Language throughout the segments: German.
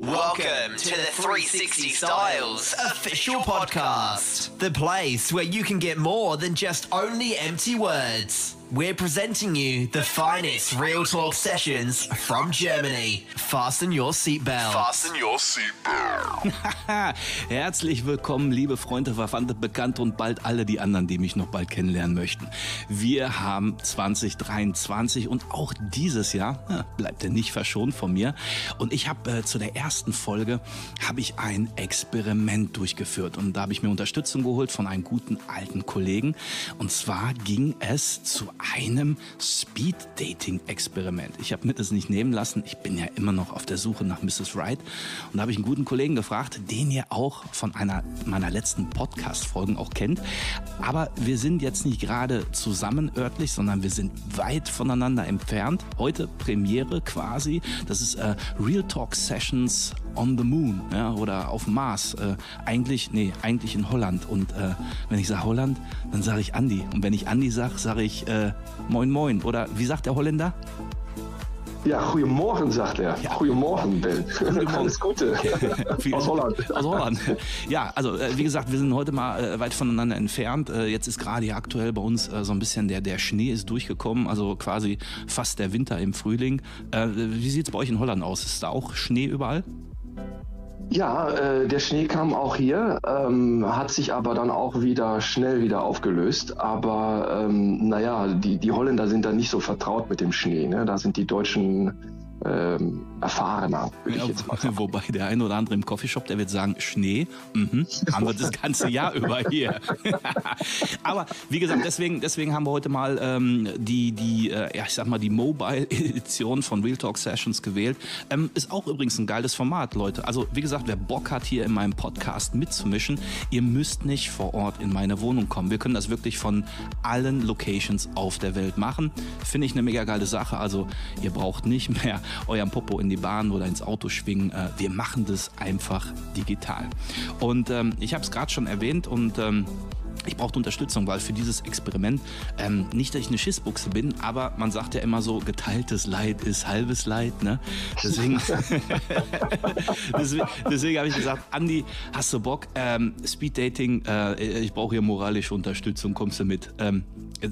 Welcome to the 360 Styles official podcast, the place where you can get more than just only empty words. We're presenting you the finest real talk sessions from Germany. Fasten your seatbelt. Fasten your seatbelt. Herzlich willkommen, liebe Freunde, Verwandte, Bekannte und bald alle die anderen, die mich noch bald kennenlernen möchten. Wir haben 2023 und auch dieses Jahr ja, bleibt er nicht verschont von mir. Und ich habe äh, zu der ersten Folge habe ich ein Experiment durchgeführt und da habe ich mir Unterstützung geholt von einem guten alten Kollegen. Und zwar ging es zu einem Speed-Dating-Experiment. Ich habe mir das nicht nehmen lassen. Ich bin ja immer noch auf der Suche nach Mrs. Wright. Und da habe ich einen guten Kollegen gefragt, den ihr auch von einer meiner letzten Podcast-Folgen auch kennt. Aber wir sind jetzt nicht gerade zusammen örtlich, sondern wir sind weit voneinander entfernt. Heute Premiere quasi. Das ist äh, Real Talk Sessions on the Moon ja, oder auf Mars. Äh, eigentlich, nee, eigentlich in Holland. Und äh, wenn ich sage Holland, dann sage ich Andi. Und wenn ich Andi sage, sage ich äh, Moin Moin. Oder wie sagt der Holländer? Ja, goedemorgen, sagt er. Ja. Goedemorgen, Ben. Alles Gute. Aus Holland. Aus Holland. Ja, also äh, wie gesagt, wir sind heute mal äh, weit voneinander entfernt. Äh, jetzt ist gerade hier aktuell bei uns so ein bisschen der, der Schnee ist durchgekommen, also quasi fast der Winter im Frühling. Wie sieht es bei euch in Holland aus? Ist da auch Schnee überall? Ja, äh, der Schnee kam auch hier, ähm, hat sich aber dann auch wieder schnell wieder aufgelöst. Aber ähm, naja, die, die Holländer sind da nicht so vertraut mit dem Schnee. Ne? Da sind die Deutschen ähm, erfahrener, würde ja, ich jetzt mal sagen. Wobei der ein oder andere im Coffeeshop, der wird sagen, Schnee, mhm, haben wir das ganze Jahr über hier. Aber wie gesagt, deswegen, deswegen haben wir heute mal ähm, die, die äh, ja, ich sag mal, die Mobile-Edition von Real Talk Sessions gewählt. Ähm, ist auch übrigens ein geiles Format, Leute. Also wie gesagt, wer Bock hat, hier in meinem Podcast mitzumischen, ihr müsst nicht vor Ort in meine Wohnung kommen. Wir können das wirklich von allen Locations auf der Welt machen. Finde ich eine mega geile Sache. Also ihr braucht nicht mehr euren Popo in die Bahn oder ins Auto schwingen. Äh, wir machen das einfach digital. Und ähm, ich habe es gerade schon erwähnt und ähm, ich brauchte Unterstützung, weil für dieses Experiment, ähm, nicht, dass ich eine Schissbuchse bin, aber man sagt ja immer so, geteiltes Leid ist halbes Leid. Ne? Deswegen, deswegen, deswegen habe ich gesagt, Andi, hast du Bock? Ähm, Speed Dating, äh, ich brauche hier moralische Unterstützung, kommst du mit? Ähm,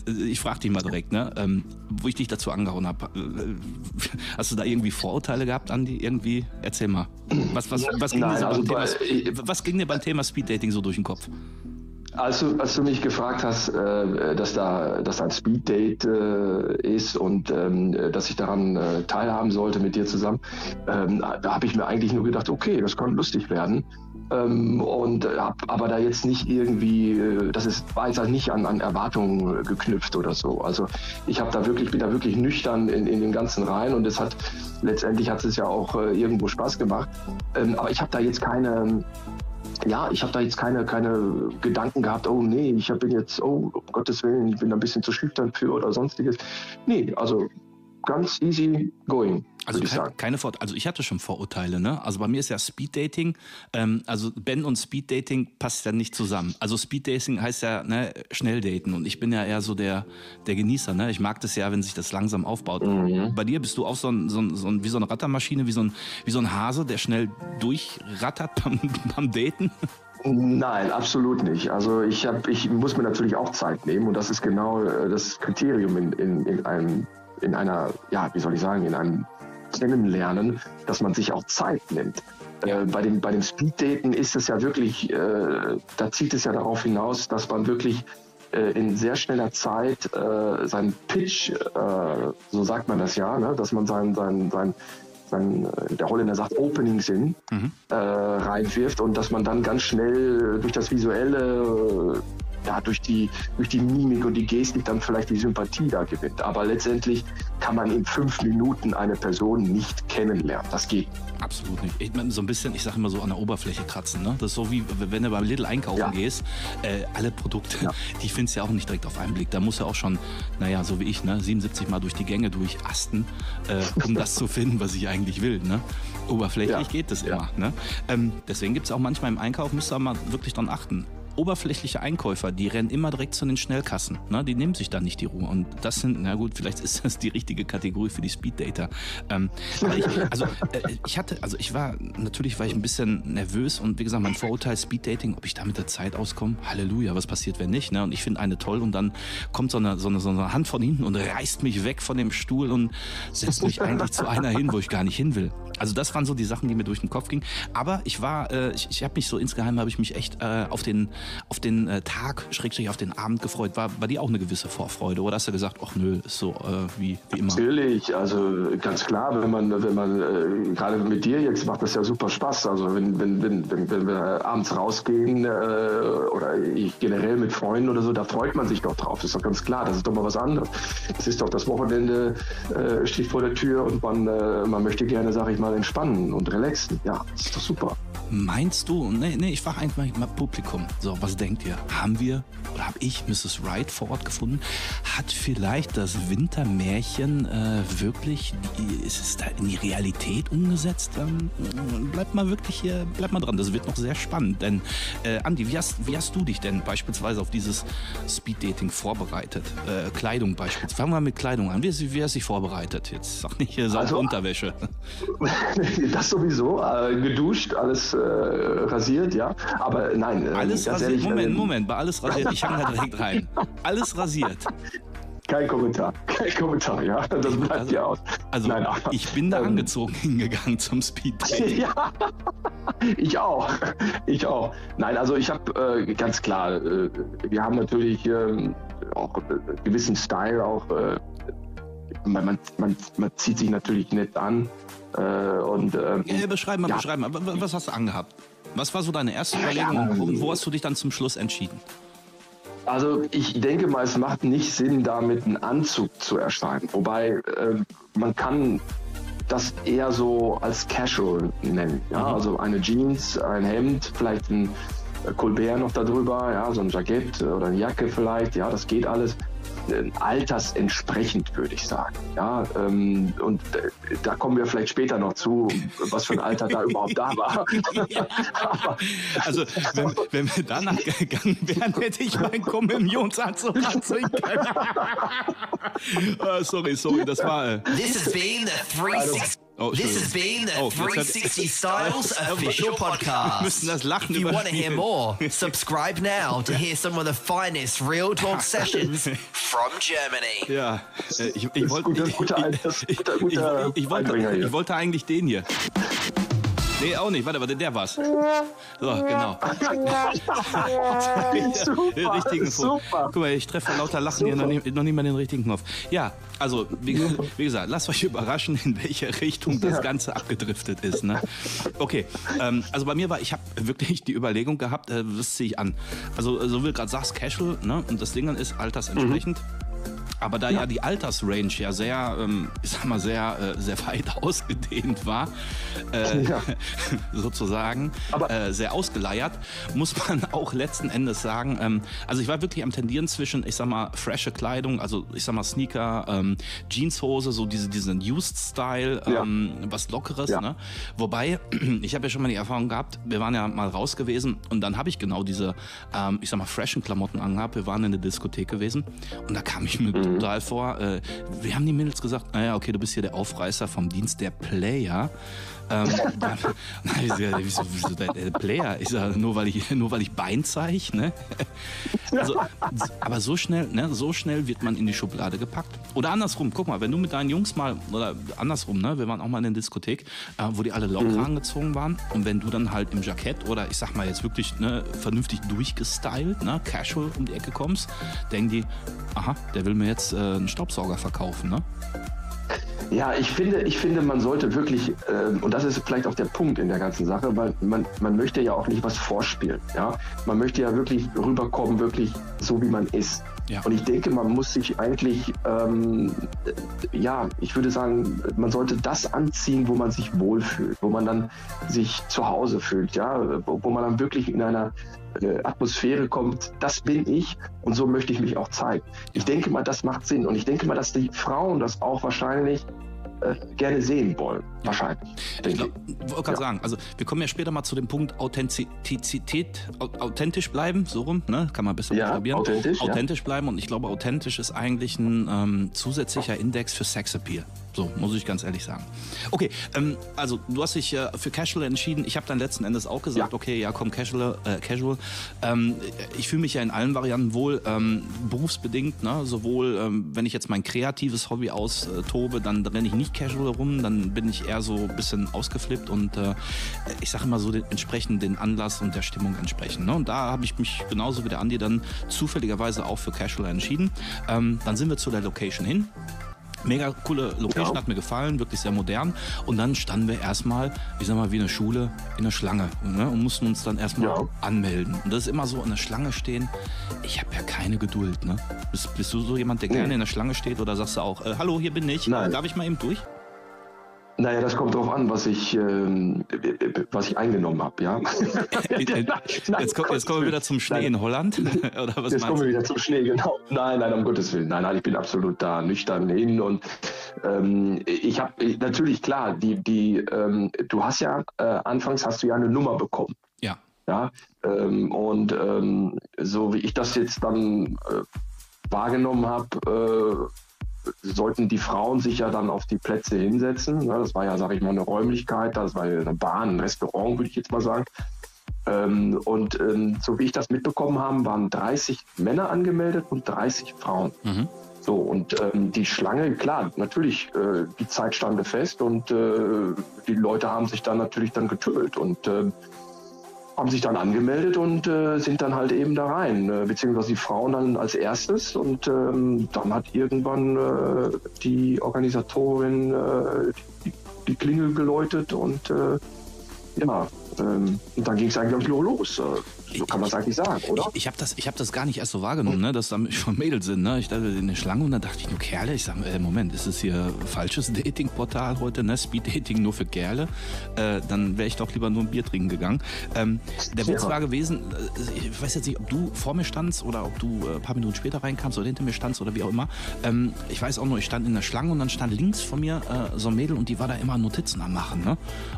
ich frage dich mal direkt, ne? Ähm, wo ich dich dazu angehauen habe. Äh, hast du da irgendwie Vorurteile gehabt, Andi? Irgendwie? Erzähl mal. Was, was, was, ging, Nein, also beim Thema, was ging dir beim Thema Speed Dating so durch den Kopf? Als du, als du mich gefragt hast, äh, dass da dass ein Speeddate äh, ist und ähm, dass ich daran äh, teilhaben sollte mit dir zusammen, ähm, da habe ich mir eigentlich nur gedacht, okay, das kann lustig werden. Ähm, und hab aber da jetzt nicht irgendwie, äh, das ist, war jetzt halt nicht an, an Erwartungen geknüpft oder so. Also ich habe da wirklich, bin da wirklich nüchtern in, in den ganzen rein und es hat letztendlich hat es ja auch äh, irgendwo Spaß gemacht. Ähm, aber ich habe da jetzt keine ja, ich habe da jetzt keine, keine Gedanken gehabt, oh nee, ich bin jetzt, oh um Gottes Willen, ich bin da ein bisschen zu schüchtern für oder sonstiges. Nee, also ganz easy going. Also kein, keine Vor also ich hatte schon Vorurteile, ne? Also bei mir ist ja Speed Dating, ähm, also Ben und Speed Dating passt ja nicht zusammen. Also Speed Dating heißt ja ne, schnell daten und ich bin ja eher so der der Genießer, ne? Ich mag das ja, wenn sich das langsam aufbaut. Mhm. Bei dir bist du auch so ein, so ein, so ein wie so eine Rattermaschine, wie so ein wie so ein Hase, der schnell durchrattert beim, beim Daten. Nein, absolut nicht. Also ich, hab, ich muss mir natürlich auch Zeit nehmen und das ist genau äh, das Kriterium in, in, in einem in einer, ja, wie soll ich sagen, in einem Kennenlernen, dass man sich auch Zeit nimmt. Äh, bei den, bei den Speeddaten ist es ja wirklich, äh, da zieht es ja darauf hinaus, dass man wirklich äh, in sehr schneller Zeit äh, seinen Pitch, äh, so sagt man das ja, ne? dass man seinen, seinen, seinen, sein, äh, der Holländer sagt Opening Sinn, mhm. reinwirft und dass man dann ganz schnell durch das Visuelle ja, durch, die, durch die Mimik und die Gestik dann vielleicht die Sympathie da gewinnt. Aber letztendlich kann man in fünf Minuten eine Person nicht kennenlernen. Das geht Absolut nicht. Ich meine, so ein bisschen, ich sage immer so an der Oberfläche kratzen. Ne? Das ist so wie, wenn du beim Lidl einkaufen ja. gehst, äh, alle Produkte, ja. die findest du ja auch nicht direkt auf einen Blick. Da musst du auch schon, naja, so wie ich, ne, 77 Mal durch die Gänge durchasten, äh, um das zu finden, was ich eigentlich will. Ne? Oberflächlich ja. geht das immer. Ne? Ähm, deswegen gibt es auch manchmal im Einkauf, müsst ihr mal wirklich dran achten oberflächliche Einkäufer, die rennen immer direkt zu den Schnellkassen. Ne? Die nehmen sich da nicht die Ruhe. Und das sind, na gut, vielleicht ist das die richtige Kategorie für die Speeddater. Ähm, ich, also äh, ich hatte, also ich war, natürlich war ich ein bisschen nervös und wie gesagt, mein Vorurteil Speeddating, ob ich da mit der Zeit auskomme, Halleluja, was passiert, wenn nicht? Ne? Und ich finde eine toll und dann kommt so eine, so, eine, so eine Hand von hinten und reißt mich weg von dem Stuhl und setzt mich eigentlich zu einer hin, wo ich gar nicht hin will. Also das waren so die Sachen, die mir durch den Kopf gingen. Aber ich war, äh, ich, ich habe mich so insgeheim habe ich mich echt äh, auf den auf den äh, Tag, schrägstrich auf den Abend gefreut. War bei dir auch eine gewisse Vorfreude oder hast du gesagt, ach nö, ist so äh, wie, wie immer? Natürlich, also ganz klar, wenn man wenn man äh, gerade mit dir jetzt macht das ja super Spaß. Also wenn wenn wenn, wenn, wenn wir abends rausgehen äh, oder ich generell mit Freunden oder so, da freut man sich doch drauf. Das ist doch ganz klar. Das ist doch mal was anderes. Es ist doch das Wochenende äh, steht vor der Tür und man man möchte gerne, sag ich mal entspannen und relaxen. Ja, das ist doch super. Meinst du, nee, nee, ich frage einfach mal Publikum. So, was denkt ihr? Haben wir oder habe ich Mrs. Wright vor Ort gefunden? Hat vielleicht das Wintermärchen äh, wirklich, ist es da in die Realität umgesetzt? Ähm, bleibt mal wirklich hier, bleibt mal dran. Das wird noch sehr spannend. Denn, äh, Andi, wie hast, wie hast du dich denn beispielsweise auf dieses Speeddating vorbereitet? Äh, Kleidung beispielsweise. Fangen wir mit Kleidung an. Wie, wie hast du dich vorbereitet? Jetzt sag nicht hier also, Unterwäsche. das sowieso, äh, geduscht, alles rasiert, ja. Aber nein. Äh, alles rasiert. Ehrlich, Moment, Moment, bei alles rasiert. Ich hänge da direkt rein. Alles rasiert. Kein Kommentar, kein Kommentar, ja. Das bleibt also, ja aus. Also Nein, ich bin da ähm, angezogen hingegangen zum Speed Ja, ich auch, ich auch. Nein, also ich habe äh, ganz klar, äh, wir haben natürlich äh, auch einen gewissen Style, auch äh, man, man, man, zieht sich natürlich nett an. Äh, und, ähm, ja, beschreiben mal, ja. beschreiben mal. Was hast du angehabt? Was war so deine erste Überlegung ja, und wo hast du dich dann zum Schluss entschieden? Also ich denke mal, es macht nicht Sinn, damit einen Anzug zu erscheinen. Wobei äh, man kann das eher so als Casual nennen. Ja? Mhm. Also eine Jeans, ein Hemd, vielleicht ein Colbert noch darüber, ja, so ein Jackett oder eine Jacke vielleicht, ja, das geht alles. Äh, altersentsprechend, würde ich sagen. Ja, ähm, und äh, da kommen wir vielleicht später noch zu, was für ein Alter da überhaupt da war. also, wenn, wenn wir danach gegangen wären, hätte ich meinen Kommunionsanzug anziehen können. uh, sorry, sorry, das war. Äh, This has been the 360. Oh, this has been the oh, 360 Styles official podcast. Müssen das Lachen If you want to hear more, subscribe now to hear some of the finest real talk sessions from Germany. Ja, äh, ich, ich, wollte, ich wollte eigentlich den hier. Nee, auch nicht. Warte, warte, der war's. So, genau. super, den richtigen super. Guck mal, ich treffe lauter Lachen super. hier noch nie, noch nie mal den richtigen Knopf. Ja, also, wie, wie, gesagt, lasst euch überraschen, in welche Richtung das Ganze abgedriftet ist. Ne? Okay, ähm, also bei mir war, ich habe wirklich die Überlegung gehabt, äh, das ziehe ich an. Also, so wie du gerade sagst, Casual, ne? und das Ding ist altersentsprechend. Mhm. Aber da ja, ja die Altersrange ja sehr, ähm, ich sag mal, sehr, äh, sehr weit ausgedehnt war, äh, ja. sozusagen, äh, sehr ausgeleiert, muss man auch letzten Endes sagen, ähm, also ich war wirklich am Tendieren zwischen, ich sag mal, frische Kleidung, also ich sag mal Sneaker, ähm, Jeanshose, so diese, diesen Used-Style, ähm, ja. was Lockeres, ne? Wobei, ich habe ja schon mal die Erfahrung gehabt, wir waren ja mal raus gewesen und dann habe ich genau diese, ähm, ich sag mal, freshen Klamotten angehabt. Wir waren in der Diskothek gewesen und da kam ich mit mhm total vor. Äh, wir haben die Mädels gesagt, naja, okay, du bist hier der Aufreißer vom Dienst der Player. Ähm, dann, wieso, wieso der, Player? Ist ja nur weil ich nur weil ich Bein zeige, ne? Also, aber so schnell, ne, so schnell wird man in die Schublade gepackt. Oder andersrum, guck mal, wenn du mit deinen Jungs mal, oder andersrum, ne, wir waren auch mal in der Diskothek, äh, wo die alle locker mhm. angezogen waren. Und wenn du dann halt im Jackett oder ich sag mal jetzt wirklich ne, vernünftig durchgestylt, ne, casual um die Ecke kommst, denken die, aha, der will mir jetzt äh, einen Staubsauger verkaufen, ne? Ja, ich finde, ich finde, man sollte wirklich, äh, und das ist vielleicht auch der Punkt in der ganzen Sache, weil man, man möchte ja auch nicht was vorspielen. Ja? Man möchte ja wirklich rüberkommen, wirklich so wie man ist. Ja. Und ich denke, man muss sich eigentlich, ähm, ja, ich würde sagen, man sollte das anziehen, wo man sich wohlfühlt, wo man dann sich zu Hause fühlt, ja, wo, wo man dann wirklich in einer äh, Atmosphäre kommt, das bin ich und so möchte ich mich auch zeigen. Ich denke mal, das macht Sinn und ich denke mal, dass die Frauen das auch wahrscheinlich äh, gerne sehen wollen. Wahrscheinlich. Ich wollte gerade Ja. sagen, also wir kommen ja später mal zu dem Punkt Authentizität, au- authentisch bleiben, so rum, ne? Kann man besser Ja, buchstabieren. authentisch, ja. Authentisch bleiben und ich glaube, authentisch ist eigentlich ein ähm, zusätzlicher Index für Sexappeal. So, muss ich ganz ehrlich sagen. Okay, ähm, also du hast dich äh, für Casual entschieden. Ich habe dann letzten Endes auch gesagt, Ja. okay, ja komm, Casual. Äh, casual. Ähm, ich fühle mich ja in allen Varianten wohl, ähm, berufsbedingt. Ne? Sowohl, ähm, wenn ich jetzt mein kreatives Hobby austobe, dann renne ich nicht Casual rum, dann bin ich eher so ein bisschen ausgeflippt und äh, ich sage immer so den, entsprechend den Anlass und der Stimmung entsprechend. Ne? Und da habe ich mich genauso wie der Andi dann zufälligerweise auch für Casual entschieden. Ähm, dann sind wir zu der Location hin. Mega coole Location, Ja. hat mir gefallen, wirklich sehr modern. Und dann standen wir erstmal, ich sag mal, wie eine Schule in der Schlange ne? und mussten uns dann erstmal Ja. anmelden. Und das ist immer so in der Schlange stehen. Ich habe ja keine Geduld. Ne? Bist, bist du so jemand, der gerne in der Schlange steht oder sagst du auch, äh, hallo, hier bin ich, Nein. darf ich mal eben durch? Naja, das kommt drauf an, was ich, ähm, was ich eingenommen habe, ja. jetzt, kommt, jetzt kommen wir wieder zum Schnee Nein. in Holland. oder was Jetzt kommen wir wieder zum Schnee, genau. Nein, nein, um Gottes Willen. Nein, nein, ich bin absolut da nüchtern hin und ähm, ich habe natürlich klar, die, die, ähm, du hast ja äh, anfangs hast du ja eine Nummer bekommen. Ja. Ja, ähm, und ähm, so wie ich das jetzt dann äh, wahrgenommen habe, äh, sollten die Frauen sich ja dann auf die Plätze hinsetzen. Ja, das war ja, sage ich mal, eine Räumlichkeit, das war ja eine Bahn, ein Restaurant, würde ich jetzt mal sagen. Ähm, und ähm, so wie ich das mitbekommen habe, waren 30 Männer angemeldet und 30 Frauen. Mhm. So, und ähm, die Schlange, klar, natürlich, äh, die Zeit stand fest und äh, die Leute haben sich dann natürlich dann getümmelt und äh, haben sich dann angemeldet und äh, sind dann halt eben da rein, äh, beziehungsweise die Frauen dann als erstes und ähm, dann hat irgendwann äh, die Organisatorin äh, die, die Klingel geläutet und äh, ja, ähm, und dann ging es eigentlich los. Äh, so kann man es eigentlich sagen, oder? Ich, ich habe das, ich hab das gar nicht erst so wahrgenommen, ne, dass da schon Mädels sind. Ne? Ich dachte in der Schlange und dann dachte ich nur Kerle. Ich sage, äh, Moment, ist es hier falsches Datingportal heute, ne? Speed-Dating nur für Kerle? Äh, dann wäre ich doch lieber nur ein Bier trinken gegangen. Ähm, der Witz war gewesen, äh, ich weiß jetzt nicht, ob du vor mir standst oder ob du äh, ein paar Minuten später reinkamst oder hinter mir standst oder wie auch immer. Ähm, ich weiß auch nur, ich stand in der Schlange und dann stand links von mir äh, so ein Mädel und die war da immer Notizen am Machen. Ne?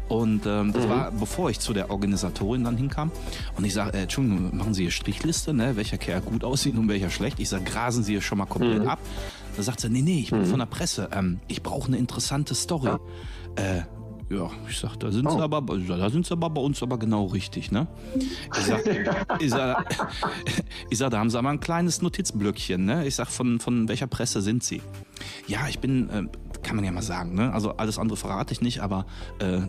Und ähm, das war, bevor ich zu der Organisatorin dann hinkam. Und ich sage, äh, Entschuldigung, machen Sie hier Strichliste, ne? welcher Kerl gut aussieht und welcher schlecht. Ich sage, grasen Sie hier schon mal komplett ab. Da sagt sie, nee, nee, ich bin von der Presse. Ähm, ich brauche eine interessante Story. Äh, ja, ich sag, da sind sie Oh. aber, da sind sie aber bei uns aber genau richtig, ne? Ich sag, ich sag, ich sag, da haben sie aber ein kleines Notizblöckchen, ne? Ich sag, von, von welcher Presse sind sie? Ja, ich bin, äh, kann man ja mal sagen, ne? Also alles andere verrate ich nicht, aber äh,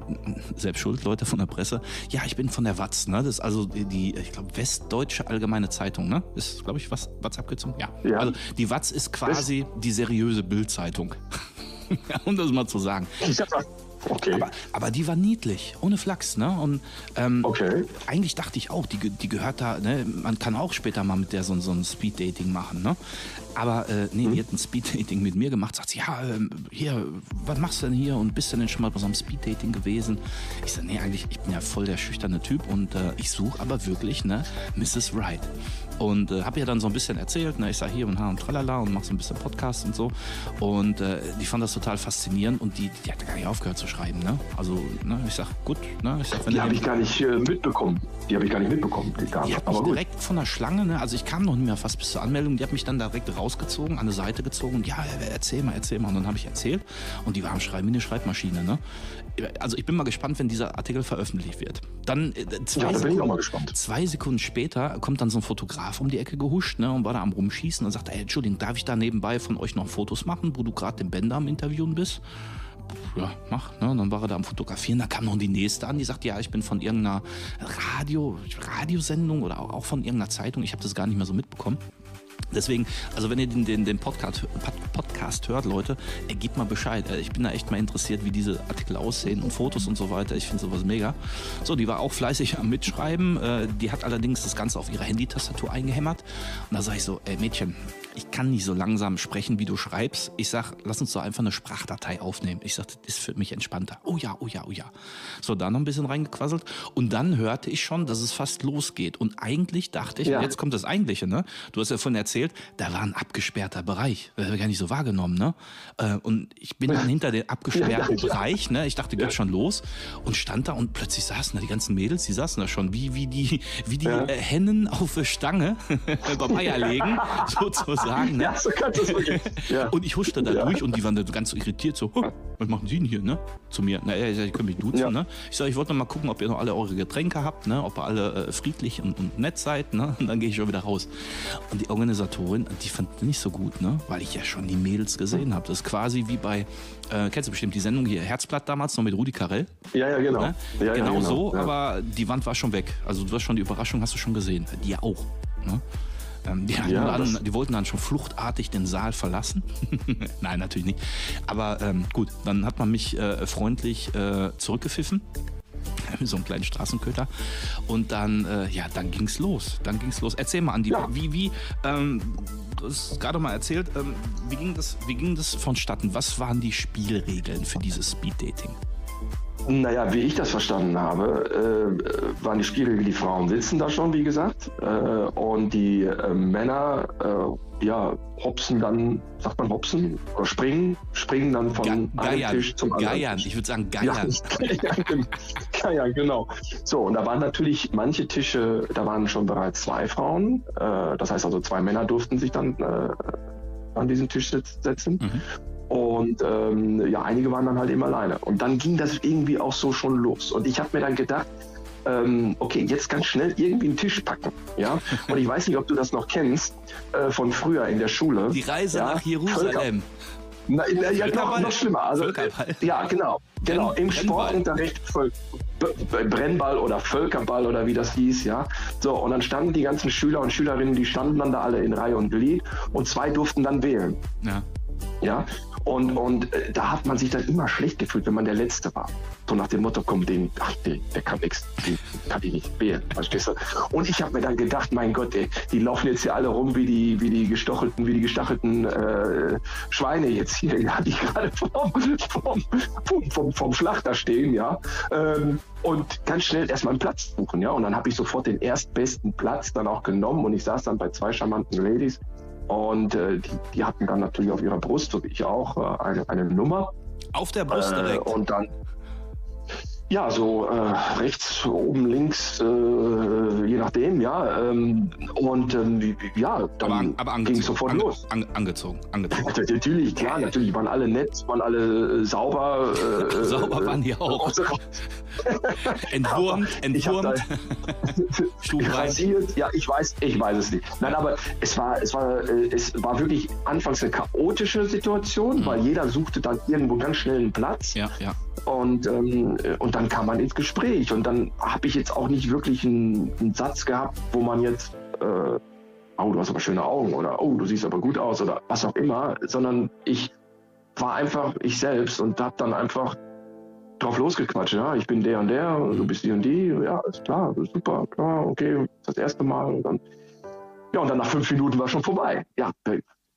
selbst schuld, Leute von der Presse. Ja, ich bin von der Watz, ne? Das ist also die, die ich glaube, Westdeutsche Allgemeine Zeitung, ne? Ist, glaube ich, was, Watz abgezogen? Ja. Ja. Also die Watz ist quasi die seriöse Bildzeitung. um das mal zu sagen. Okay. Aber, aber die war niedlich, ohne Flachs, ne? Und ähm, Okay. eigentlich dachte ich auch, die, die gehört da, ne? Man kann auch später mal mit der so, so ein Speed-Dating machen, ne? Aber äh, nee, die hat ein Speed-Dating mit mir gemacht. Sagt sie, ja, ähm, hier, was machst du denn hier und bist du denn schon mal bei so einem Speed-Dating gewesen? Ich sag, nee, eigentlich, ich bin ja voll der schüchterne Typ und äh, ich suche aber wirklich, ne, Mrs. Right. Und äh, habe ihr dann so ein bisschen erzählt, ne, ich sag hier und ha und tralala und mach so ein bisschen Podcast und so. Und äh, die fand das total faszinierend und die, die hat gar nicht aufgehört zu schreiben, ne? Also, ne, ich sag, gut, ne, ich sag, wenn Die habe ich gar nicht äh, mitbekommen. Die habe ich gar nicht mitbekommen. Die Dame. die hat mich Aber gut. direkt von der Schlange, ne? also ich kam noch nicht mehr fast bis zur Anmeldung, die hat mich dann direkt rausgezogen, an eine Seite gezogen und ja, erzähl mal, erzähl mal. Und dann habe ich erzählt und die war am Schreiben wie eine Schreibmaschine. Ne? Also ich bin mal gespannt, wenn dieser Artikel veröffentlicht wird. Dann äh, Ja, da Sekunden, zwei Sekunden später kommt dann so ein Fotograf um die Ecke gehuscht ne? und war da am Rumschießen und sagt, ey, Entschuldigung, darf ich da nebenbei von euch noch Fotos machen, wo du gerade den Bender am Interviewen bist? ja, mach. Ne? Und dann war er da am Fotografieren. Da kam noch die nächste an, die sagt, ja, ich bin von irgendeiner Radio, Radiosendung oder auch von irgendeiner Zeitung. Ich habe das gar nicht mehr so mitbekommen. Deswegen, also wenn ihr den, den, den Podcast, Pod- Podcast hört, Leute, äh, gebt mal Bescheid. Äh, Ich bin da echt mal interessiert, wie diese Artikel aussehen und Fotos und so weiter. Ich finde sowas mega. So, die war auch fleißig am Mitschreiben. Äh, Die hat allerdings das Ganze auf ihre Handytastatur eingehämmert. Und da sage ich so, ey Mädchen, ich kann nicht so langsam sprechen, wie du schreibst. Ich sag, lass uns doch einfach eine Sprachdatei aufnehmen. Ich sag, das ist für mich entspannter. Oh ja, oh ja, oh ja. So, da noch ein bisschen reingequasselt. Und dann hörte ich schon, dass es fast losgeht. Und eigentlich dachte ich, Ja. jetzt kommt das Eigentliche, ne? Du hast ja vorhin erzählt, erzählt, da war ein abgesperrter Bereich. Das habe ich gar nicht so wahrgenommen, ne? Äh, Und ich bin dann hinter den abgesperrten Ja. Bereich, ne? Ich dachte, geht schon los und stand da und plötzlich saßen da die ganzen Mädels, die saßen da schon wie, wie die, wie die Ja. äh, Hennen auf der Stange beim Eierlegen, sozusagen. Ne? Ja, so kannst du es wirklich. Und ich huschte da durch und die waren da ganz so irritiert, so, "Huh, was machen Sie denn hier, ne? Zu mir. Na, ja, ich können mich duzen, Ja. ne? Ich sage, ich wollte noch mal gucken, ob ihr noch alle eure Getränke habt, ne? Ob ihr alle äh, friedlich und, und nett seid, ne? Und dann gehe ich schon wieder raus. Und die Organisatorin, die fand nicht so gut, ne? Weil ich ja schon die Mädels gesehen habe. Das ist quasi wie bei, äh, kennst du bestimmt die Sendung hier, Herzblatt damals noch mit Rudi Carell? ja, ja, genau. Ne? Ja, ja, genau, so, ja. aber die Wand war schon weg. Also du hast schon die Überraschung, hast du schon gesehen. Die ja auch. Ne? Ähm, die, Ja, dann, die wollten dann schon fluchtartig den Saal verlassen. Nein, natürlich nicht. Aber ähm, gut, dann hat man mich äh, freundlich äh, zurückgepfiffen. Mit so einem kleinen Straßenköter. Und dann, äh, ja, dann ging's los. Dann ging's los. Erzähl mal, Andi, Ja. wie, wie, ähm, du hast gerade mal erzählt, ähm, wie, ging das, wie ging das vonstatten? Was waren die Spielregeln für dieses Speeddating? Naja, wie ich das verstanden habe, äh, waren die Spielregeln, die Frauen sitzen da schon, wie gesagt. Äh, und die äh, Männer, äh, ja, hopsen dann, sagt man hopsen? Oder springen, springen dann von Ga- einem Geiern, Tisch zum anderen. Geiern, ich würde sagen Ja, Geiern. Geiern, Geiern, genau. So, und da waren natürlich manche Tische, da waren schon bereits zwei Frauen. Äh, das heißt also, zwei Männer durften sich dann äh, an diesen Tisch setzen. Mhm. Und ähm, ja, einige waren dann halt eben alleine. Und dann ging das irgendwie auch so schon los. Und ich habe mir dann gedacht, ähm, okay, jetzt ganz schnell irgendwie einen Tisch packen. Ja? Und ich weiß nicht, ob du das noch kennst äh, von früher in der Schule. Die Reise ja? nach Jerusalem. Na, na, ja, noch, noch schlimmer. Also, Ja, genau. genau. Im. Sportunterricht Völ- Brennball oder Völkerball oder wie das hieß, ja. So, und dann standen die ganzen Schüler und Schülerinnen, die standen dann da alle in Reihe und Glied und zwei durften dann wählen. Ja. Ja, und, und äh, da hat man sich dann immer schlecht gefühlt, wenn man der Letzte war. So nach dem Motto, komm, den, ach, der, der kann nichts, den kann ich nicht wählen, verstehst du? Und ich habe mir dann gedacht, mein Gott, ey, die laufen jetzt hier alle rum wie die, wie die gestochelten, wie die gestachelten äh, Schweine jetzt hier, ja, die gerade vom, vom, vom, vom, vom Schlachter stehen, ja. Ähm, und ganz schnell erstmal einen Platz suchen, ja. Und dann habe ich sofort den erstbesten Platz dann auch genommen und ich saß dann bei zwei charmanten Ladies und äh, die, die hatten dann natürlich auf ihrer Brust, so wie ich auch, äh, eine, eine Nummer. Auf der Brust Äh, direkt. und dann, ja, so äh, rechts, oben, links, äh, je nachdem, ja. Ähm, und ähm, ja, aber, dann an, aber ging sofort ange, los. An, angezogen. Angezogen. Natürlich, klar, natürlich waren alle nett, waren alle äh, sauber. Äh, Sauber äh, waren die auch. äh, Entwurmt, entwurmt. Rasiert. Ja, ich weiß, ich weiß es nicht. Nein, aber es war, es war, äh, es war wirklich anfangs eine chaotische Situation, weil jeder suchte dann irgendwo ganz schnell einen Platz. Mhm. Ja, ja. Und, ähm, und dann kam man ins Gespräch. Und dann habe ich jetzt auch nicht wirklich einen, einen Satz gehabt, wo man jetzt, äh, oh, du hast aber schöne Augen oder oh, du siehst aber gut aus oder was auch immer, sondern ich war einfach ich selbst und habe dann einfach drauf losgequatscht. Ja, ich bin der und der, und du bist die und die. Ja, ist klar, super, klar, okay, das erste Mal. Und dann, ja, und dann nach fünf Minuten war schon vorbei. Ja,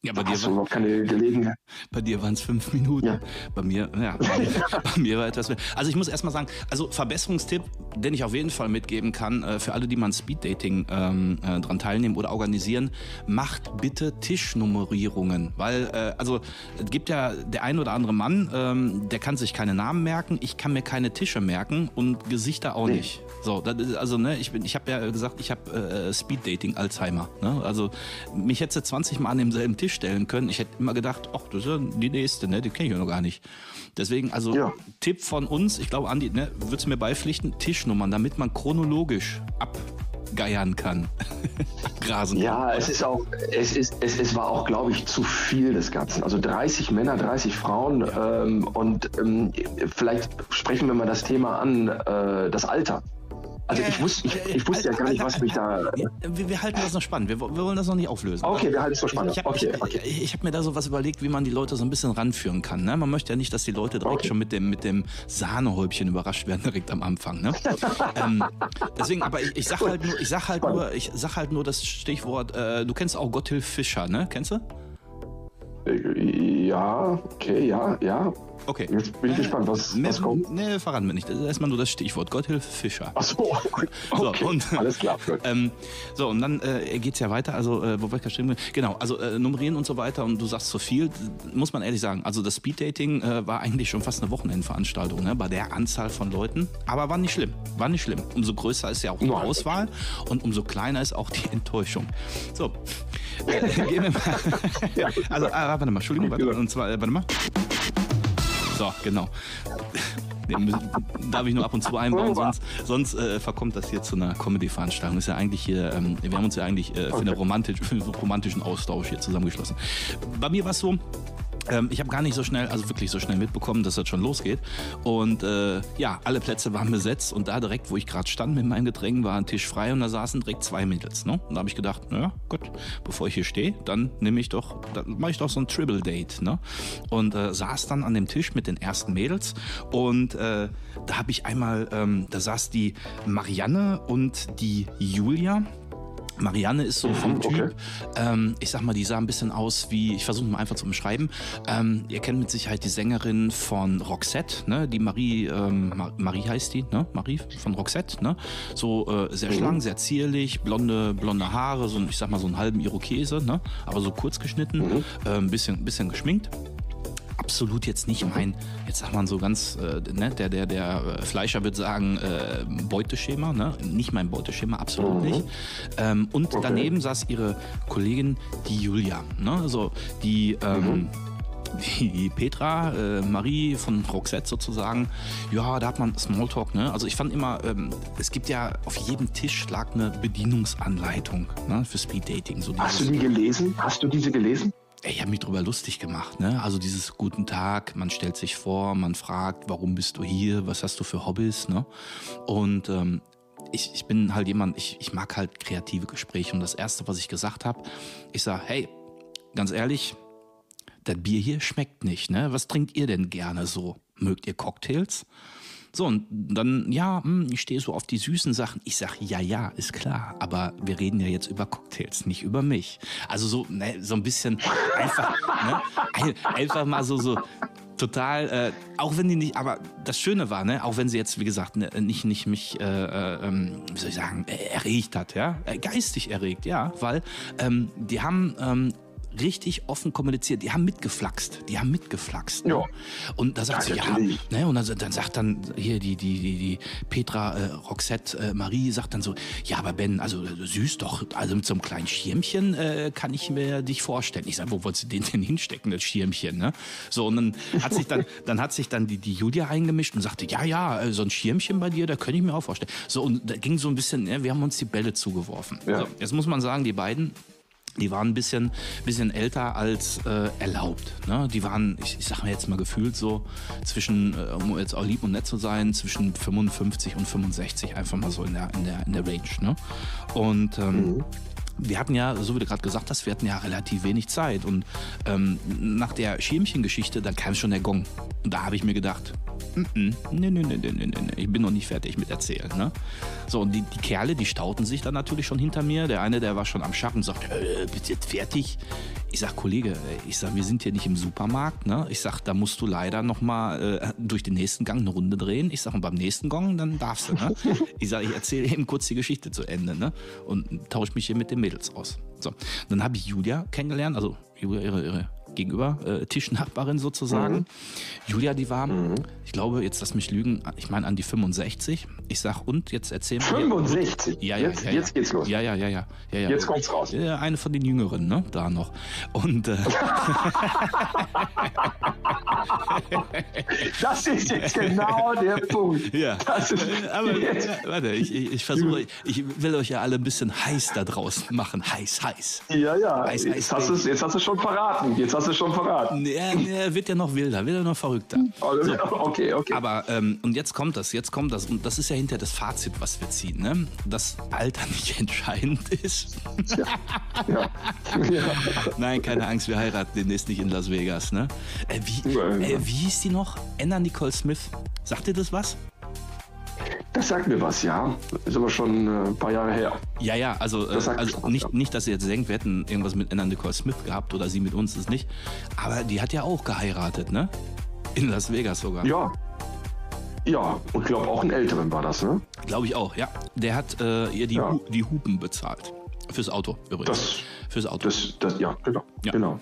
Ja, bei dir, war, keine Gelegenheit. bei dir waren es fünf Minuten. Ja. Bei mir, ja, bei mir, war etwas mehr. Also ich muss erstmal sagen, also Verbesserungstipp, den ich auf jeden Fall mitgeben kann, äh, für alle, die mal an Speeddating ähm, äh, dran teilnehmen oder organisieren, macht bitte Tischnummerierungen. Weil, äh, also es gibt ja der ein oder andere Mann, ähm, der kann sich keine Namen merken, ich kann mir keine Tische merken und Gesichter auch Nee. nicht. So, ist, also ne, ich bin, ich habe ja gesagt, ich habe äh, Speeddating Alzheimer. Ne? Also mich hätte 20 Mal an demselben Tisch stellen können. Ich hätte immer gedacht, ach, das ist ja die nächste, ne? Die kenne ich ja noch gar nicht. Deswegen, also Ja. Tipp von uns, ich glaube, Andi, ne, würdest du mir beipflichten, Tischnummern, damit man chronologisch abgeiern kann. Grasen. Ja, es ist auch, es ist, es, es war auch, glaube ich, zu viel des Ganzen. Also 30 Männer, 30 Frauen ähm, und ähm, vielleicht sprechen wir mal das Thema an, äh, das Alter. Also ich, wusste, ich, ich wusste ja gar nicht, was mich da. Wir, wir halten das noch spannend. Wir, wir wollen das noch nicht auflösen. Okay, wir halten es so spannend. Ich habe Okay, ich, okay. ich, ich hab mir da so was überlegt, wie man die Leute so ein bisschen ranführen kann. Ne? Man möchte ja nicht, dass die Leute direkt Okay. schon mit dem, mit dem Sahnehäubchen überrascht werden, direkt am Anfang. Ne? ähm, deswegen, aber ich, ich sag halt nur, ich sag halt nur, ich sag halt nur das Stichwort, äh, du kennst auch Gotthilf Fischer, ne? Kennst du? Äh, Ja, okay, ja, ja. Okay. Jetzt bin ich gespannt, was, Mehr, was kommt. Nee, verraten wir nicht. Das ist erstmal nur das Stichwort. Gott hilf Fischer. Achso, okay. So, und- alles klar. Ähm, so, und dann äh, geht's ja weiter. Also, äh, wo war ich gerade stehen? geblieben? Genau, also äh, nummerieren und so weiter. Und du sagst zu viel, muss man ehrlich sagen. Also, das Speeddating äh, war eigentlich schon fast eine Wochenendveranstaltung, ne? bei der Anzahl von Leuten. Aber war nicht schlimm. War nicht schlimm. Umso größer ist ja auch die Nein. Auswahl und umso kleiner ist auch die Enttäuschung. So, äh, gehen wir mal. also, ah, warte mal, Entschuldigung, warte, und zwar, äh, warte mal. So, genau. Den darf ich nur ab und zu einbauen, sonst, sonst äh, verkommt das hier zu einer Comedy-Veranstaltung. Ist ja eigentlich hier, ähm, wir haben uns ja eigentlich äh, für, eine romantisch, für einen romantischen Austausch hier zusammengeschlossen. Bei mir war es so, ähm, ich habe gar nicht so schnell, also wirklich so schnell mitbekommen, dass das schon losgeht. Und äh, ja, alle Plätze waren besetzt und da direkt, wo ich gerade stand mit meinen Getränken, war ein Tisch frei und da saßen direkt zwei Mädels. Ne? Und da habe ich gedacht, naja, gut, bevor ich hier stehe, dann nehme ich doch, dann mache ich doch so ein Triple Date. Ne? Und äh, saß dann an dem Tisch mit den ersten Mädels und äh, da habe ich einmal, ähm, da saß die Marianne und die Julia. Marianne ist so vom Typ, okay. ähm, ich sag mal, die sah ein bisschen aus wie, ich versuche mal einfach zu beschreiben. Ähm, ihr kennt mit Sicherheit die Sängerin von Roxette, ne? Die Marie, ähm, Ma Marie heißt die, ne? Marie von Roxette, ne? So äh, sehr schlank, sehr zierlich, blonde, blonde Haare, so ein, ich sag mal so einen halben Irokese, ne? Aber so kurz geschnitten, äh, ein bisschen, bisschen geschminkt absolut jetzt nicht mein, jetzt sagt man so ganz, äh, ne, der, der, der Fleischer wird sagen, äh, Beuteschema, ne? nicht mein Beuteschema, absolut nicht. Ähm, und daneben saß ihre Kollegin, die Julia, ne? also die, ähm, die Petra, äh, Marie von Roxette sozusagen, ja, da hat man Smalltalk, ne? Also ich fand immer, ähm, es gibt ja auf jedem Tisch lag eine Bedienungsanleitung ne, für Speeddating. So Hast du die gelesen? Hast du diese gelesen? Ich habe mich drüber lustig gemacht, ne? Also dieses guten Tag, man stellt sich vor, man fragt, warum bist du hier, was hast du für Hobbys, ne? Und ähm, ich, ich bin halt jemand, ich, ich mag halt kreative Gespräche. Und das Erste, was ich gesagt habe, ich sage, hey, ganz ehrlich, das Bier hier schmeckt nicht, ne? Was trinkt ihr denn gerne so? Mögt ihr Cocktails? So, und dann, ja, hm, ich stehe so auf die süßen Sachen. Ich sag, ja, ja, ist klar. Aber wir reden ja jetzt über Cocktails, nicht über mich. Also so, ne, so ein bisschen einfach, ne, ein, einfach mal so, so total, äh, auch wenn die nicht, aber das Schöne war, ne, auch wenn sie jetzt, wie gesagt, ne, nicht, nicht mich, äh, äh, ähm, wie soll ich sagen, äh, erregt hat, ja, äh, geistig erregt, ja, weil ähm, die haben ähm, richtig offen kommuniziert. Die haben mitgeflaxt. Die haben mitgeflaxt. Ne? Ja. Und da sagt Ja, sie, ja, ne? Und dann, dann sagt dann hier die, die, die, die Petra, äh, Roxette, äh, Marie sagt dann so, ja, aber Ben, also äh, süß doch, also mit so einem kleinen Schirmchen äh, kann ich mir dich vorstellen. Ich sage, wo wolltest du den denn hinstecken, das Schirmchen, ne? So, und dann hat sich dann, dann hat sich dann die, die Julia eingemischt und sagte, ja, ja, äh, so ein Schirmchen bei dir, da könnte ich mir auch vorstellen. So, und da ging so ein bisschen, ne, wir haben uns die Bälle zugeworfen. Ja. So, jetzt muss man sagen, die beiden, die waren ein bisschen, bisschen älter als äh, erlaubt. Ne? Die waren, ich, ich sag mir jetzt mal gefühlt so zwischen, äh, um jetzt auch lieb und nett zu sein, zwischen 55 und 65, einfach mal so in der, in der, in der Range. Ne? Und ähm, wir hatten ja, so wie du gerade gesagt hast, wir hatten ja relativ wenig Zeit. Und ähm, nach der Schirmchengeschichte, dann kam schon der Gong. Und da habe ich mir gedacht, "Mm, mm, nee, nee, nee, nee, nee, nee, ich bin noch nicht fertig mit erzählen. Ne? So, und die, die Kerle, die stauten sich dann natürlich schon hinter mir. Der eine, der war schon am Schaffen und sagt, äh, bist du jetzt fertig? Ich sag, Kollege, äh, ich sag, wir sind hier nicht im Supermarkt. Ne? Ich sag, da musst du leider noch mal äh, durch den nächsten Gang eine Runde drehen. Ich sag, und beim nächsten Gong, dann darfst du. Ne? Ich sag, ich erzähle eben kurz die Geschichte zu Ende ne? und tausche mich hier mit den Mädels aus. So, dann habe ich Julia kennengelernt, also Julia, ihre, ihre gegenüber äh, Tischnachbarin sozusagen. Julia, die war, ich glaube, jetzt lass mich lügen, ich meine an die 65. Ich sag, und jetzt erzähl mal. 65? Ja, ja, jetzt, ja, jetzt ja. geht's los. Ja, ja, ja, ja. ja, ja. Jetzt kommt's raus. Ja, eine von den Jüngeren, ne? Da noch. Und äh, Das ist jetzt genau der Punkt. ja. Aber jetzt, warte, ich, ich, ich versuche, ich will euch ja alle ein bisschen heiß da draußen machen. Heiß, heiß. ja, ja. Eis, Jetzt Eis, hast, du's, jetzt hast du schon verraten. Jetzt hast du schon verraten. Er, er wird ja noch wilder, wird ja noch verrückter. Also, Okay, okay. Aber, ähm, und jetzt kommt das, jetzt kommt das. Und das ist ja hinter das Fazit, was wir ziehen, ne? Dass Alter nicht entscheidend ist. ja. Ja. Nein, keine Angst, wir heiraten demnächst nicht in Las Vegas, ne? Äh, wie, äh, wie hieß die noch? Anna Nicole Smith. Sagt ihr das was? Das sagt mir was, ja. Ist aber schon äh, ein paar Jahre her. Ja, ja, also, äh, Das also was, nicht, ja. nicht, dass ihr jetzt denkt, wir hätten irgendwas mit Anna Nicole Smith gehabt oder sie mit uns, ist nicht. Aber die hat ja auch geheiratet, ne? In Las Vegas sogar. Ja. Ja, und ich glaube auch einen älteren war das, ne? Glaube ich auch, ja. Der hat äh, ihr die, Ja. Hu die Hupen bezahlt. Fürs Auto übrigens. Das- Fürs Auto. Das, das, ja, genau. Ja. genau.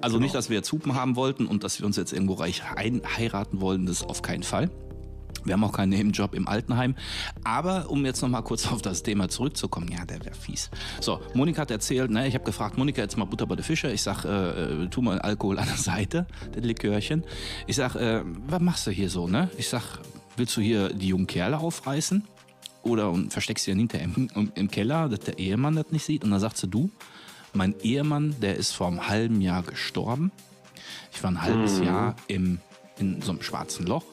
Also nicht, dass wir jetzt Hupen haben wollten und dass wir uns jetzt irgendwo reich heiraten wollen, das auf keinen Fall. Wir haben auch keinen Nebenjob im Altenheim. Aber um jetzt noch mal kurz auf das Thema zurückzukommen, ja, der wäre fies. So, Monika hat erzählt, ne, ich habe gefragt, Monika, jetzt mal Butter bei der Fische. Ich sag, äh, äh, tu mal Alkohol an der Seite, das Likörchen. Ich sag, äh, was machst du hier so, ne? Ich sag, willst du hier die jungen Kerle aufreißen? Oder und versteckst sie dann hinter im, im Keller, dass der Ehemann das nicht sieht? Und dann sagt sie, du, mein Ehemann, der ist vor einem halben Jahr gestorben. Ich war ein halbes Jahr im, in so einem schwarzen Loch.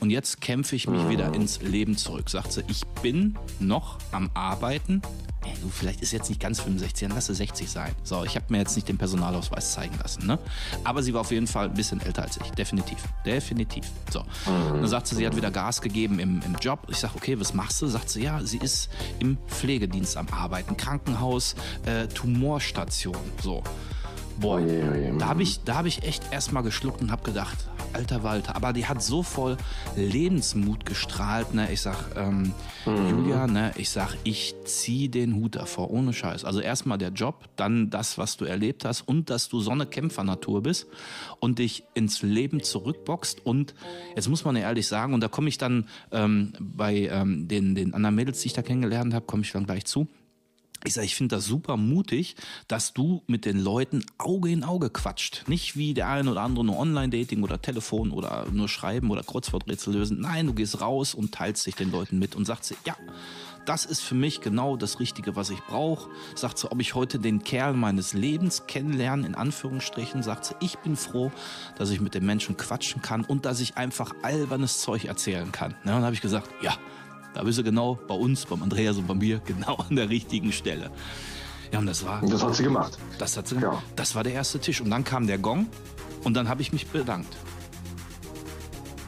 Und jetzt kämpfe ich mich wieder ins Leben zurück. Sagt sie, ich bin noch am Arbeiten. Ey, du, vielleicht ist jetzt nicht ganz 65, dann lass sie 60 sein. So, ich habe mir jetzt nicht den Personalausweis zeigen lassen. Ne? Aber sie war auf jeden Fall ein bisschen älter als ich. Definitiv. Definitiv. So. Dann sagt sie, sie hat wieder Gas gegeben im, im Job. Ich sage, okay, was machst du? Sagt sie, ja, sie ist im Pflegedienst am Arbeiten. Krankenhaus, äh, Tumorstation. So. Boah, Oje, oje, da habe ich, da hab ich echt erstmal geschluckt und habe gedacht, alter Walter, aber die hat so voll Lebensmut gestrahlt. Ne? Ich sag, ähm, Julia, ne? ich sag, ich zieh den Hut davor, ohne Scheiß. Also erstmal der Job, dann das, was du erlebt hast und dass du so eine Kämpfernatur bist und dich ins Leben zurückboxt. Und jetzt muss man ja ehrlich sagen, und da komme ich dann ähm, bei ähm, den, den anderen Mädels, die ich da kennengelernt habe, komme ich dann gleich zu. Ich sage, ich finde das super mutig, dass du mit den Leuten Auge in Auge quatscht. Nicht wie der eine oder andere nur Online-Dating oder Telefon oder nur schreiben oder Kreuzworträtsel lösen. Nein, du gehst raus und teilst dich den Leuten mit und sagst, ja, das ist für mich genau das Richtige, was ich brauche. Sagt sie, ob ich heute den Kerl meines Lebens kennenlerne, in Anführungsstrichen, sagt sie, ich bin froh, dass ich mit den Menschen quatschen kann und dass ich einfach albernes Zeug erzählen kann. Ja, und dann habe ich gesagt, ja, da bist du genau bei uns, beim Andreas und bei mir, genau an der richtigen Stelle. Ja, und das war, Und das hat sie gemacht. das, hat sie, Ja. das war der erste Tisch. Und dann kam der Gong und dann habe ich mich bedankt.